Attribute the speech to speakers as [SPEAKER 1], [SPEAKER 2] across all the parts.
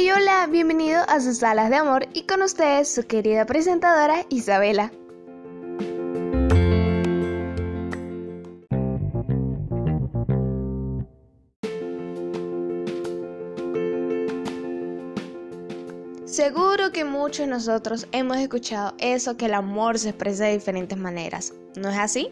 [SPEAKER 1] Hey hola, bienvenido a sus salas de amor y con ustedes su querida presentadora Isabela. Seguro que muchos de nosotros hemos escuchado eso que el amor se expresa de diferentes maneras, ¿no es así?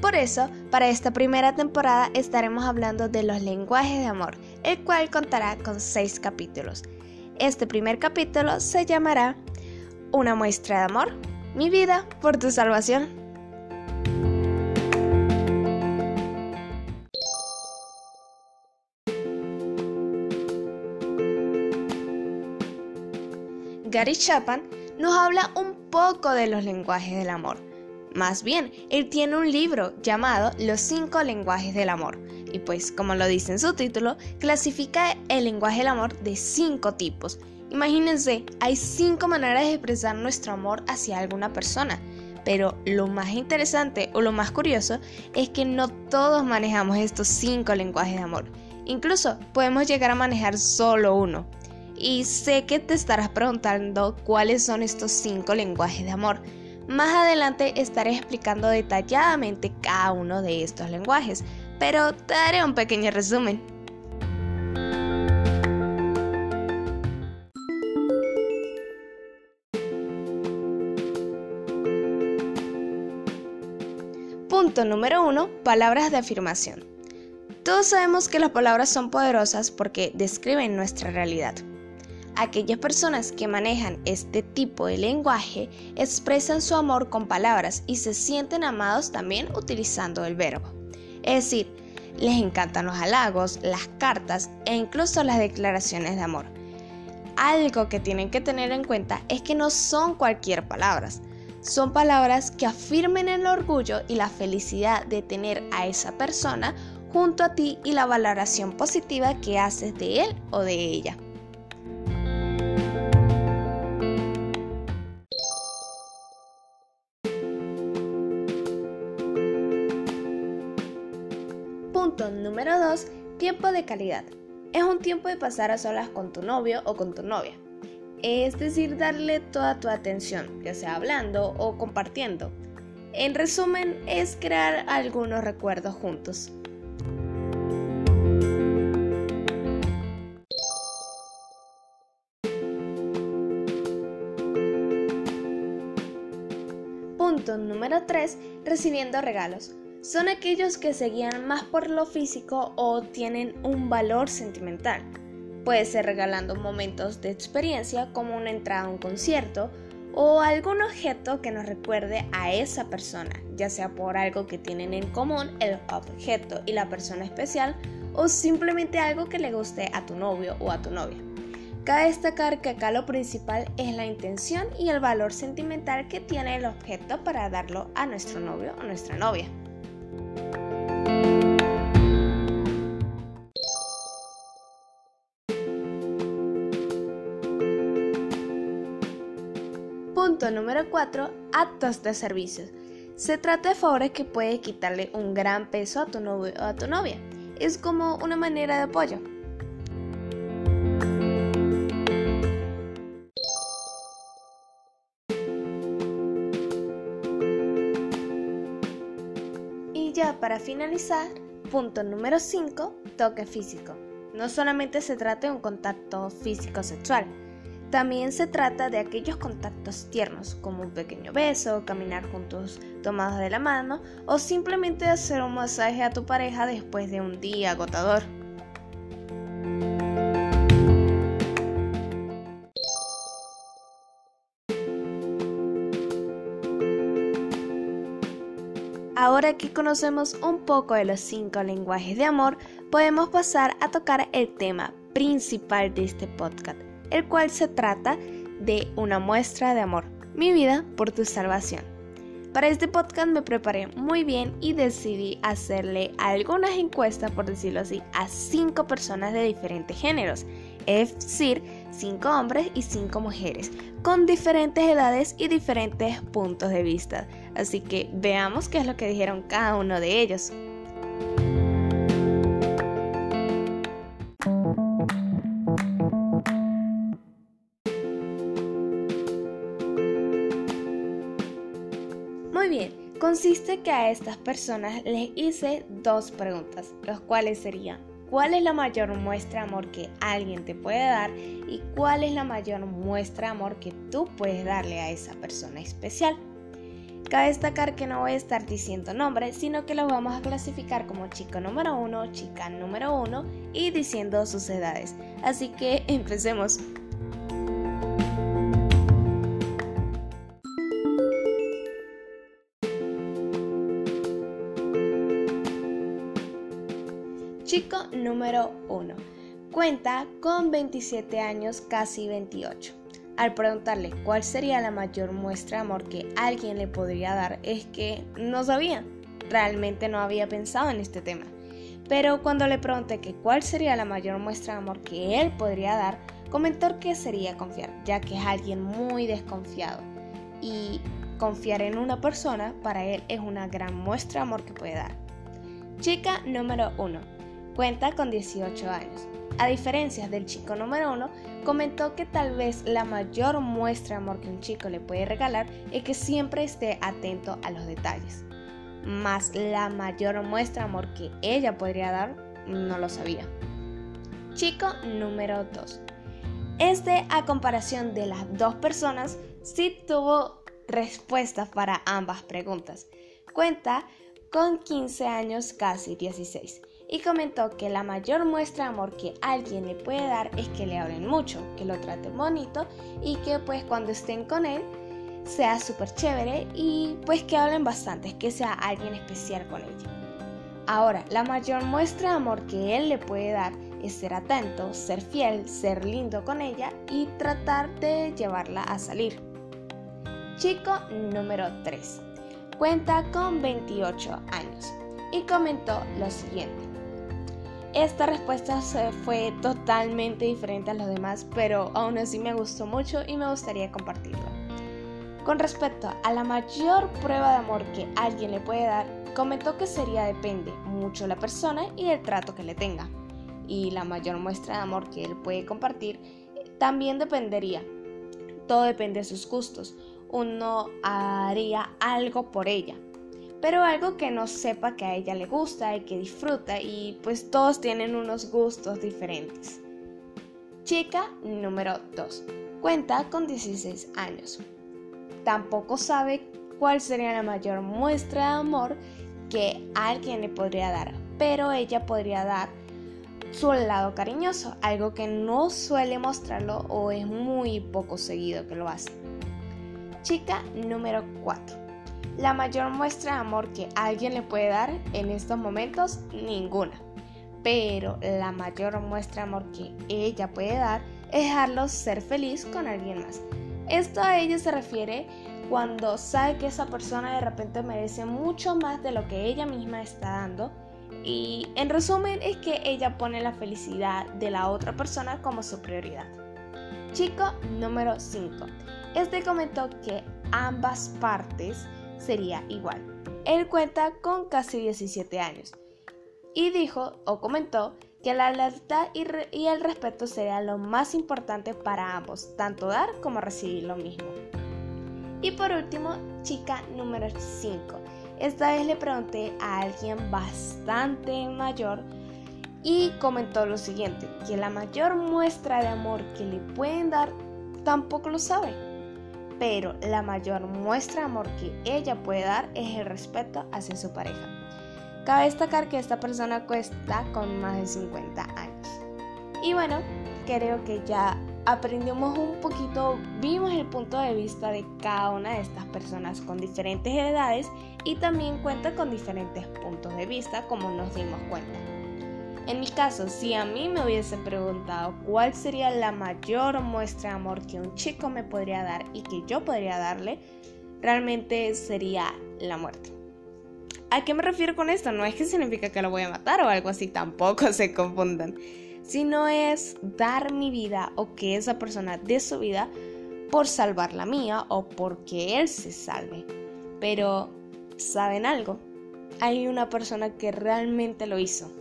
[SPEAKER 1] Por eso, para esta primera temporada estaremos hablando de los lenguajes de amor, el cual contará con seis capítulos. Este primer capítulo se llamará Una muestra de amor, mi vida por tu salvación. Gary Chapman nos habla un poco de los lenguajes del amor más bien, él tiene un libro llamado Los cinco lenguajes del amor. Y pues, como lo dice en su título, clasifica el lenguaje del amor de cinco tipos. Imagínense, hay cinco maneras de expresar nuestro amor hacia alguna persona. Pero lo más interesante o lo más curioso es que no todos manejamos estos cinco lenguajes de amor. Incluso podemos llegar a manejar solo uno. Y sé que te estarás preguntando cuáles son estos cinco lenguajes de amor. Más adelante estaré explicando detalladamente cada uno de estos lenguajes, pero te daré un pequeño resumen. Punto número 1. Palabras de afirmación. Todos sabemos que las palabras son poderosas porque describen nuestra realidad. Aquellas personas que manejan este tipo de lenguaje expresan su amor con palabras y se sienten amados también utilizando el verbo. Es decir, les encantan los halagos, las cartas e incluso las declaraciones de amor. Algo que tienen que tener en cuenta es que no son cualquier palabras, son palabras que afirmen el orgullo y la felicidad de tener a esa persona junto a ti y la valoración positiva que haces de él o de ella. Tiempo de calidad. Es un tiempo de pasar a solas con tu novio o con tu novia. Es decir, darle toda tu atención, ya sea hablando o compartiendo. En resumen, es crear algunos recuerdos juntos. Punto número 3. Recibiendo regalos son aquellos que se guían más por lo físico o tienen un valor sentimental. Puede ser regalando momentos de experiencia como una entrada a un concierto o algún objeto que nos recuerde a esa persona, ya sea por algo que tienen en común el objeto y la persona especial o simplemente algo que le guste a tu novio o a tu novia. Cabe destacar que acá lo principal es la intención y el valor sentimental que tiene el objeto para darlo a nuestro novio o nuestra novia. Punto número 4. Actos de servicios. Se trata de favores que puede quitarle un gran peso a tu novio o a tu novia. Es como una manera de apoyo. Y ya para finalizar, punto número 5, toque físico. No solamente se trata de un contacto físico sexual, también se trata de aquellos contactos tiernos, como un pequeño beso, caminar juntos tomados de la mano o simplemente hacer un masaje a tu pareja después de un día agotador. Ahora que conocemos un poco de los cinco lenguajes de amor, podemos pasar a tocar el tema principal de este podcast, el cual se trata de una muestra de amor, mi vida por tu salvación. Para este podcast me preparé muy bien y decidí hacerle algunas encuestas, por decirlo así, a cinco personas de diferentes géneros, es decir, cinco hombres y cinco mujeres, con diferentes edades y diferentes puntos de vista. Así que veamos qué es lo que dijeron cada uno de ellos. Consiste que a estas personas les hice dos preguntas, los cuales serían ¿cuál es la mayor muestra de amor que alguien te puede dar y cuál es la mayor muestra de amor que tú puedes darle a esa persona especial? Cabe destacar que no voy a estar diciendo nombres, sino que los vamos a clasificar como chico número uno, chica número uno y diciendo sus edades. Así que empecemos. Número 1. Cuenta con 27 años, casi 28. Al preguntarle cuál sería la mayor muestra de amor que alguien le podría dar, es que no sabía. Realmente no había pensado en este tema. Pero cuando le pregunté que cuál sería la mayor muestra de amor que él podría dar, comentó que sería confiar, ya que es alguien muy desconfiado. Y confiar en una persona para él es una gran muestra de amor que puede dar. Chica número 1 Cuenta con 18 años. A diferencia del chico número 1, comentó que tal vez la mayor muestra de amor que un chico le puede regalar es que siempre esté atento a los detalles. Más la mayor muestra de amor que ella podría dar, no lo sabía. Chico número 2. Este, a comparación de las dos personas, sí tuvo respuestas para ambas preguntas. Cuenta con 15 años, casi 16 y comentó que la mayor muestra de amor que alguien le puede dar es que le hablen mucho, que lo traten bonito y que pues cuando estén con él sea súper chévere y pues que hablen bastante, que sea alguien especial con ella. Ahora, la mayor muestra de amor que él le puede dar es ser atento, ser fiel, ser lindo con ella y tratar de llevarla a salir. Chico número 3. Cuenta con 28 años y comentó lo siguiente. Esta respuesta fue totalmente diferente a los demás, pero aún así me gustó mucho y me gustaría compartirla. Con respecto a la mayor prueba de amor que alguien le puede dar, comentó que sería depende mucho la persona y el trato que le tenga. Y la mayor muestra de amor que él puede compartir también dependería. Todo depende de sus gustos. Uno haría algo por ella, pero algo que no sepa que a ella le gusta y que disfruta y pues todos tienen unos gustos diferentes. Chica número 2. Cuenta con 16 años. Tampoco sabe cuál sería la mayor muestra de amor que alguien le podría dar, pero ella podría dar su lado cariñoso, algo que no suele mostrarlo o es muy poco seguido que lo hace. Chica número 4 la mayor muestra de amor que alguien le puede dar en estos momentos, ninguna. Pero la mayor muestra de amor que ella puede dar es dejarlo ser feliz con alguien más. Esto a ella se refiere cuando sabe que esa persona de repente merece mucho más de lo que ella misma está dando. Y en resumen es que ella pone la felicidad de la otra persona como su prioridad. Chico número 5. Este comentó que ambas partes sería igual. Él cuenta con casi 17 años y dijo o comentó que la lealtad y, el respeto sería lo más importante para ambos, tanto dar como recibir lo mismo. Y por último, chica número 5. Esta vez le pregunté a alguien bastante mayor y comentó lo siguiente, que la mayor muestra de amor que le pueden dar tampoco lo sabe pero la mayor muestra de amor que ella puede dar es el respeto hacia su pareja. Cabe destacar que esta persona cuesta con más de 50 años. Y bueno, creo que ya aprendimos un poquito, vimos el punto de vista de cada una de estas personas con diferentes edades y también cuenta con diferentes puntos de vista como nos dimos cuenta. En mi caso, si a mí me hubiese preguntado cuál sería la mayor muestra de amor que un chico me podría dar y que yo podría darle, realmente sería la muerte. ¿A qué me refiero con esto? No es que significa que lo voy a matar o algo así, tampoco se confundan. Sino es dar mi vida o que esa persona dé su vida por salvar la mía o porque él se salve. Pero, ¿saben algo? Hay una persona que realmente lo hizo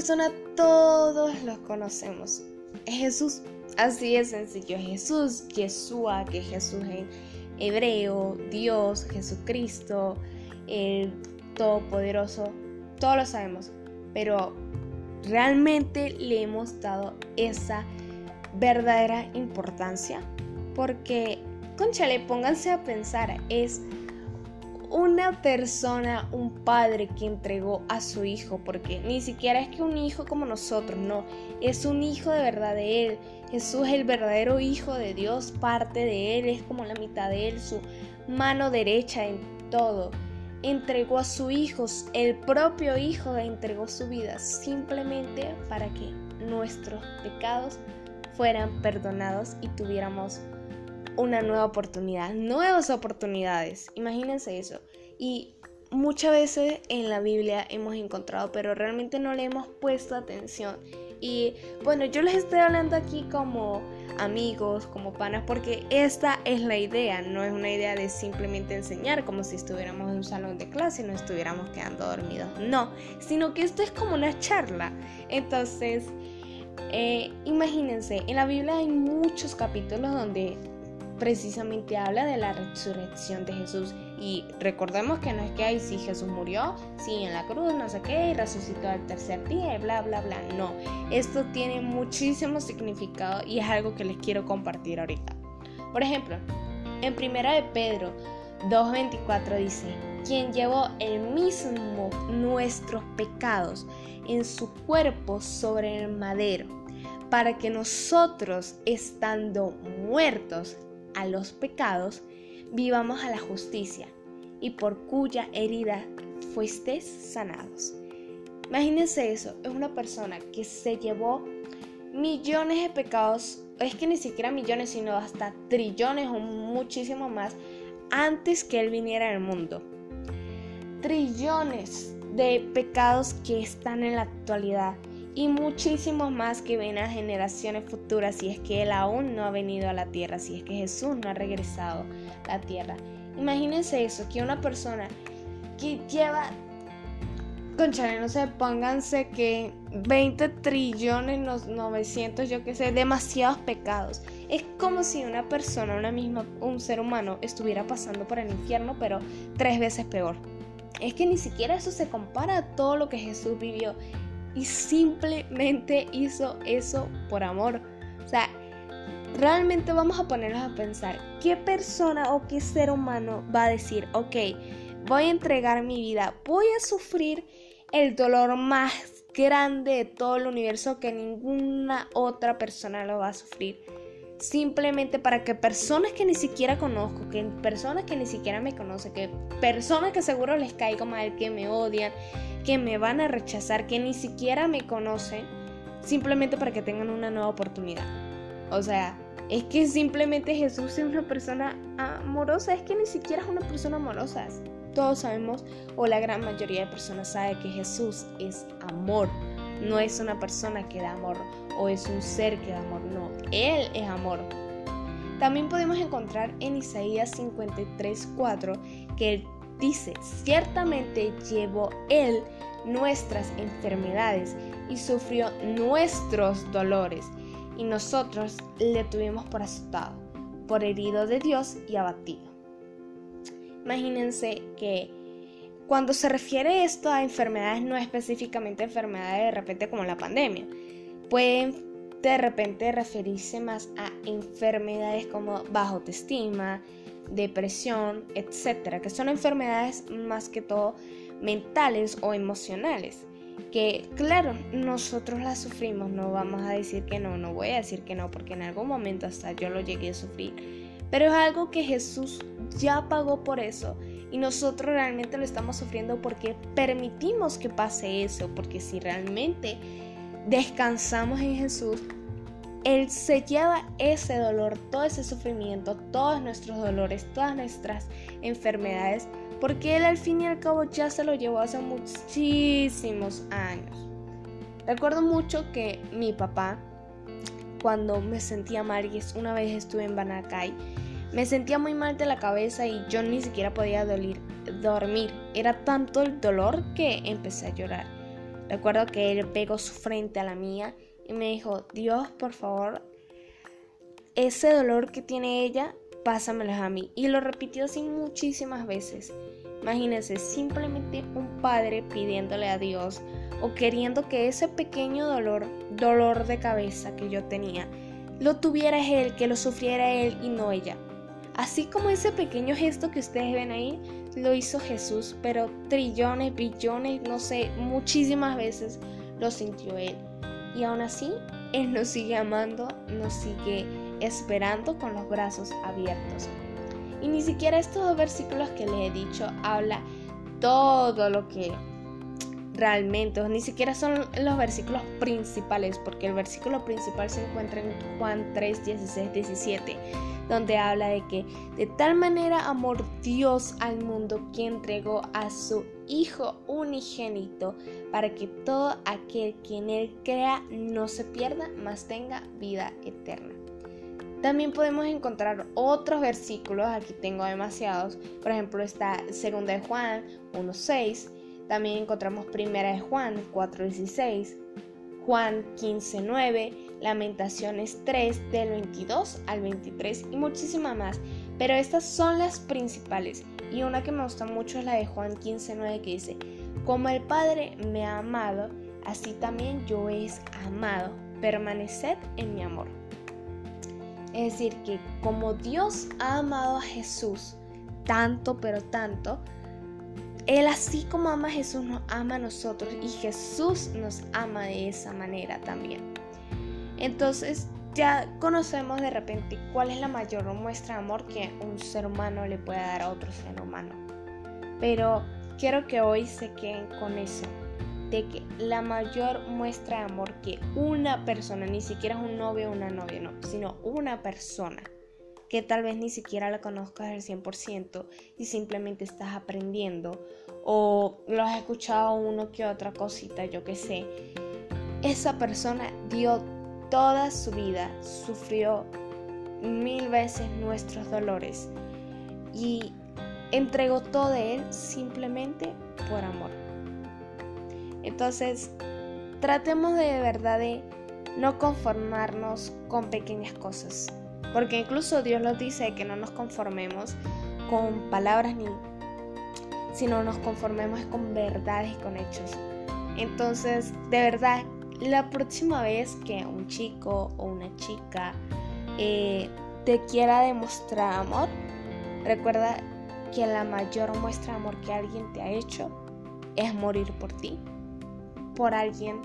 [SPEAKER 1] persona todos los conocemos. es Jesús. Así es sencillo, Jesús, Yeshua, que Jesús en hebreo, Dios, Jesucristo, el Todopoderoso, todos lo sabemos, pero realmente le hemos dado esa verdadera importancia porque, conchale, pónganse a pensar, es una persona, un padre que entregó a su hijo, porque ni siquiera es que un hijo como nosotros, no, es un hijo de verdad de él. Jesús es el verdadero hijo de Dios, parte de él, es como la mitad de él, su mano derecha en todo. Entregó a su hijo, el propio hijo entregó su vida simplemente para que nuestros pecados fueran perdonados y tuviéramos una nueva oportunidad, nuevas oportunidades. Imagínense eso. Y muchas veces en la Biblia hemos encontrado, pero realmente no le hemos puesto atención. Y bueno, yo les estoy hablando aquí como amigos, como panas, porque esta es la idea, no es una idea de simplemente enseñar como si estuviéramos en un salón de clase y no estuviéramos quedando dormidos, no, sino que esto es como una charla. Entonces, eh, imagínense, en la Biblia hay muchos capítulos donde precisamente habla de la resurrección de Jesús. Y recordemos que no es que ahí si Jesús murió, sí, en la cruz, no sé qué, y resucitó al tercer día, y bla, bla, bla. No, esto tiene muchísimo significado y es algo que les quiero compartir ahorita. Por ejemplo, en primera de Pedro 2.24 dice, quien llevó el mismo nuestros pecados en su cuerpo sobre el madero, para que nosotros, estando muertos a los pecados, vivamos a la justicia, y por cuya herida fuisteis sanados. Imagínense eso, es una persona que se llevó millones de pecados, es que ni siquiera millones, sino hasta trillones o muchísimo más, antes que Él viniera al mundo. Trillones de pecados que están en la actualidad y muchísimos más que ven a generaciones futuras si es que Él aún no ha venido a la tierra, si es que Jesús no ha regresado a la tierra. Imagínense eso, que una persona que lleva, conchale, no sé, pónganse que 20 trillones, 900, yo qué sé, demasiados pecados. Es como si una persona, una misma, un ser humano, estuviera pasando por el infierno, pero tres veces peor. Es que ni siquiera eso se compara a todo lo que Jesús vivió y simplemente hizo eso por amor. O sea, realmente vamos a ponernos a pensar, ¿qué persona o qué ser humano va a decir, ok, voy a entregar mi vida, voy a sufrir el dolor más grande de todo el universo que ninguna otra persona lo va a sufrir? Simplemente para que personas que ni siquiera conozco, que personas que ni siquiera me conocen, que personas que seguro les caigo mal, que me odian, que me van a rechazar, que ni siquiera me conocen, simplemente para que tengan una nueva oportunidad. O sea, es que simplemente Jesús es una persona amorosa, es que ni siquiera es una persona amorosa. Todos sabemos, o la gran mayoría de personas sabe que Jesús es amor. No es una persona que da amor o es un ser que da amor, no, Él es amor. También podemos encontrar en Isaías 53:4 que Dice, ciertamente llevó Él nuestras enfermedades y sufrió nuestros dolores, y nosotros le tuvimos por azotado, por herido de Dios y abatido. Imagínense que cuando se refiere esto a enfermedades, no específicamente enfermedades de repente como la pandemia, pueden de repente referirse más a enfermedades como bajo autoestima, depresión, etcétera, que son enfermedades más que todo mentales o emocionales. Que claro, nosotros las sufrimos, no vamos a decir que no, no voy a decir que no, porque en algún momento hasta yo lo llegué a sufrir. Pero es algo que Jesús ya pagó por eso y nosotros realmente lo estamos sufriendo porque permitimos que pase eso, porque si realmente descansamos en Jesús, él se lleva ese dolor, todo ese sufrimiento, todos nuestros dolores, todas nuestras enfermedades, porque Él al fin y al cabo ya se lo llevó hace muchísimos años. Recuerdo mucho que mi papá, cuando me sentía mal, y una vez estuve en Banacay, me sentía muy mal de la cabeza y yo ni siquiera podía dormir. Era tanto el dolor que empecé a llorar. Recuerdo que él pegó su frente a la mía y me dijo, Dios, por favor, ese dolor que tiene ella, pásamelo a mí. Y lo repitió así muchísimas veces. Imagínense, simplemente un padre pidiéndole a Dios o queriendo que ese pequeño dolor, dolor de cabeza que yo tenía, lo tuviera él, que lo sufriera él y no ella. Así como ese pequeño gesto que ustedes ven ahí, lo hizo Jesús, pero trillones, billones, no sé, muchísimas veces lo sintió él. Y aún así, Él nos sigue amando, nos sigue esperando con los brazos abiertos. Y ni siquiera estos dos versículos que les he dicho habla todo lo que realmente, ni siquiera son los versículos principales, porque el versículo principal se encuentra en Juan 3, 16, 17, donde habla de que de tal manera amor Dios al mundo que entregó a su Hijo unigénito, para que todo aquel que en él crea no se pierda, mas tenga vida eterna. También podemos encontrar otros versículos, aquí tengo demasiados, por ejemplo está 2 de Juan 1.6, también encontramos 1 de Juan 4.16, Juan 15.9, Lamentaciones 3 del 22 al 23 y muchísimas más, pero estas son las principales y una que me gusta mucho es la de Juan 15.9 que dice, como el Padre me ha amado, así también yo es amado, permaneced en mi amor. Es decir, que como Dios ha amado a Jesús tanto, pero tanto, Él así como ama a Jesús nos ama a nosotros y Jesús nos ama de esa manera también. Entonces ya conocemos de repente cuál es la mayor muestra de amor que un ser humano le puede dar a otro ser humano. Pero quiero que hoy se queden con eso, de que la mayor muestra de amor que una persona, ni siquiera es un novio o una novia, no, sino una persona, que tal vez ni siquiera la conozcas al 100% y simplemente estás aprendiendo o lo has escuchado uno que otra cosita, yo que sé. Esa persona dio toda su vida, sufrió mil veces nuestros dolores y entregó todo de él simplemente por amor. Entonces, tratemos de, verdad de no conformarnos con pequeñas cosas. Porque incluso Dios nos dice que no nos conformemos con palabras ni sino nos conformemos con verdades y con hechos. Entonces, de verdad, la próxima vez que un chico o una chica eh, te quiera demostrar amor, recuerda que la mayor muestra de amor que alguien te ha hecho es morir por ti por alguien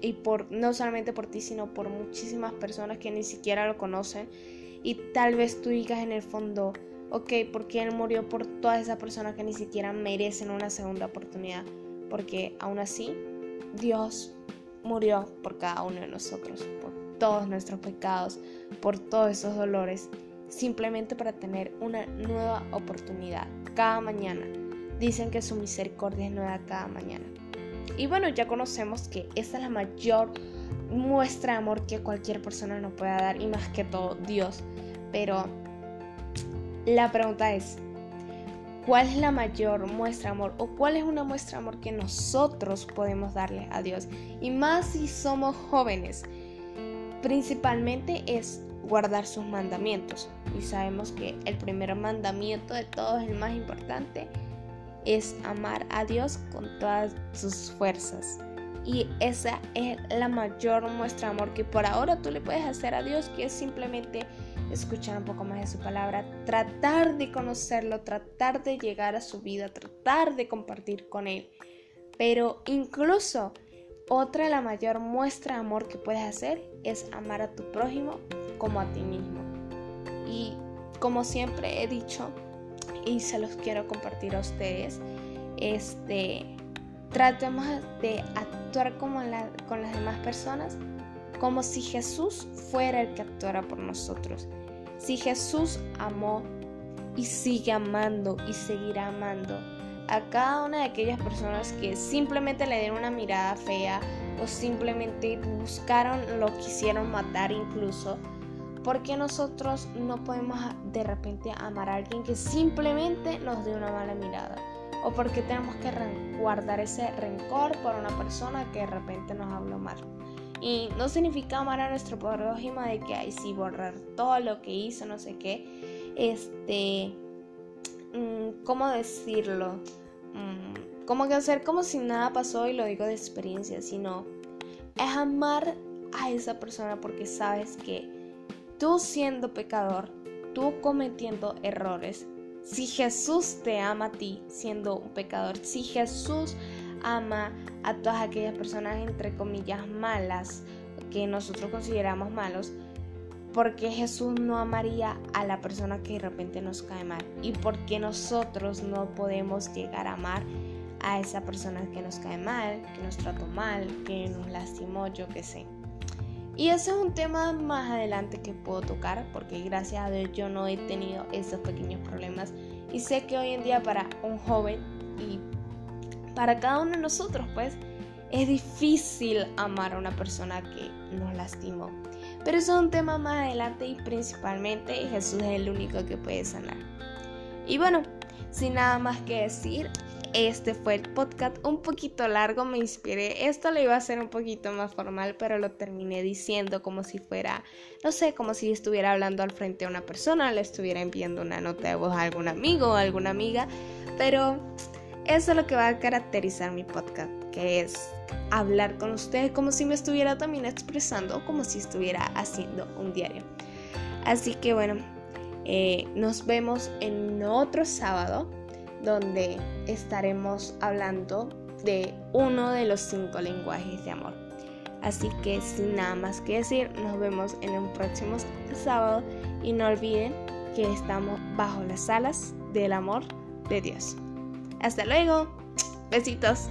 [SPEAKER 1] y por no solamente por ti, sino por muchísimas personas que ni siquiera lo conocen y tal vez tú digas en el fondo, ok, porque él murió por todas esas personas que ni siquiera merecen una segunda oportunidad, porque aún así Dios murió por cada uno de nosotros, por todos nuestros pecados, por todos esos dolores, simplemente para tener una nueva oportunidad cada mañana. Dicen que su misericordia es nueva cada mañana. Y bueno, ya conocemos que esa es la mayor muestra de amor que cualquier persona nos pueda dar y más que todo Dios. Pero la pregunta es, ¿cuál es la mayor muestra de amor o cuál es una muestra de amor que nosotros podemos darle a Dios? Y más si somos jóvenes, principalmente es guardar sus mandamientos. Y sabemos que el primer mandamiento de todos, el más importante, es amar a Dios con todas sus fuerzas. Y esa es la mayor muestra de amor que por ahora tú le puedes hacer a Dios, que es simplemente escuchar un poco más de su palabra, tratar de conocerlo, tratar de llegar a su vida, tratar de compartir con Él. Pero incluso otra la mayor muestra de amor que puedes hacer es amar a tu prójimo como a ti mismo. Y como siempre he dicho, y se los quiero compartir a ustedes. Este, tratemos de actuar como con las demás personas como si Jesús fuera el que actuara por nosotros. Si Jesús amó y sigue amando y seguirá amando a cada una de aquellas personas que simplemente le dieron una mirada fea o simplemente buscaron, lo quisieron matar incluso, ¿Por qué nosotros no podemos de repente amar a alguien que simplemente nos dé una mala mirada? ¿O por qué tenemos que guardar ese rencor por una persona que de repente nos habló mal? Y no significa amar a nuestro prójimo de que hay sí borrar todo lo que hizo, no sé qué. Este, mm, ¿cómo decirlo? Mm, como que hacer como si nada pasó y lo digo de experiencia, sino es amar a esa persona porque sabes que tú siendo pecador, tú cometiendo errores, si Jesús te ama a ti siendo un pecador, si Jesús ama a todas aquellas personas entre comillas malas que nosotros consideramos malos, porque Jesús no amaría a la persona que de repente nos cae mal y porque nosotros no podemos llegar a amar a esa persona que nos cae mal, que nos trató mal, que nos lastimó, yo qué sé. Y ese es un tema más adelante que puedo tocar porque gracias a Dios yo no he tenido esos pequeños problemas y sé que hoy en día para un joven y para cada uno de nosotros pues es difícil amar a una persona que nos lastimó. Pero eso es un tema más adelante y principalmente Jesús es el único que puede sanar. Y bueno, sin nada más que decir, este fue el podcast un poquito largo, me inspiré. Esto lo iba a hacer un poquito más formal, pero lo terminé diciendo como si fuera, no sé, como si estuviera hablando al frente a una persona, le estuviera enviando una nota de voz a algún amigo o alguna amiga. Pero eso es lo que va a caracterizar mi podcast, que es hablar con ustedes como si me estuviera también expresando, como si estuviera haciendo un diario. Así que bueno, eh, nos vemos en otro sábado donde estaremos hablando de uno de los cinco lenguajes de amor. Así que sin nada más que decir, nos vemos en un próximo sábado y no olviden que estamos bajo las alas del amor de Dios. Hasta luego. Besitos.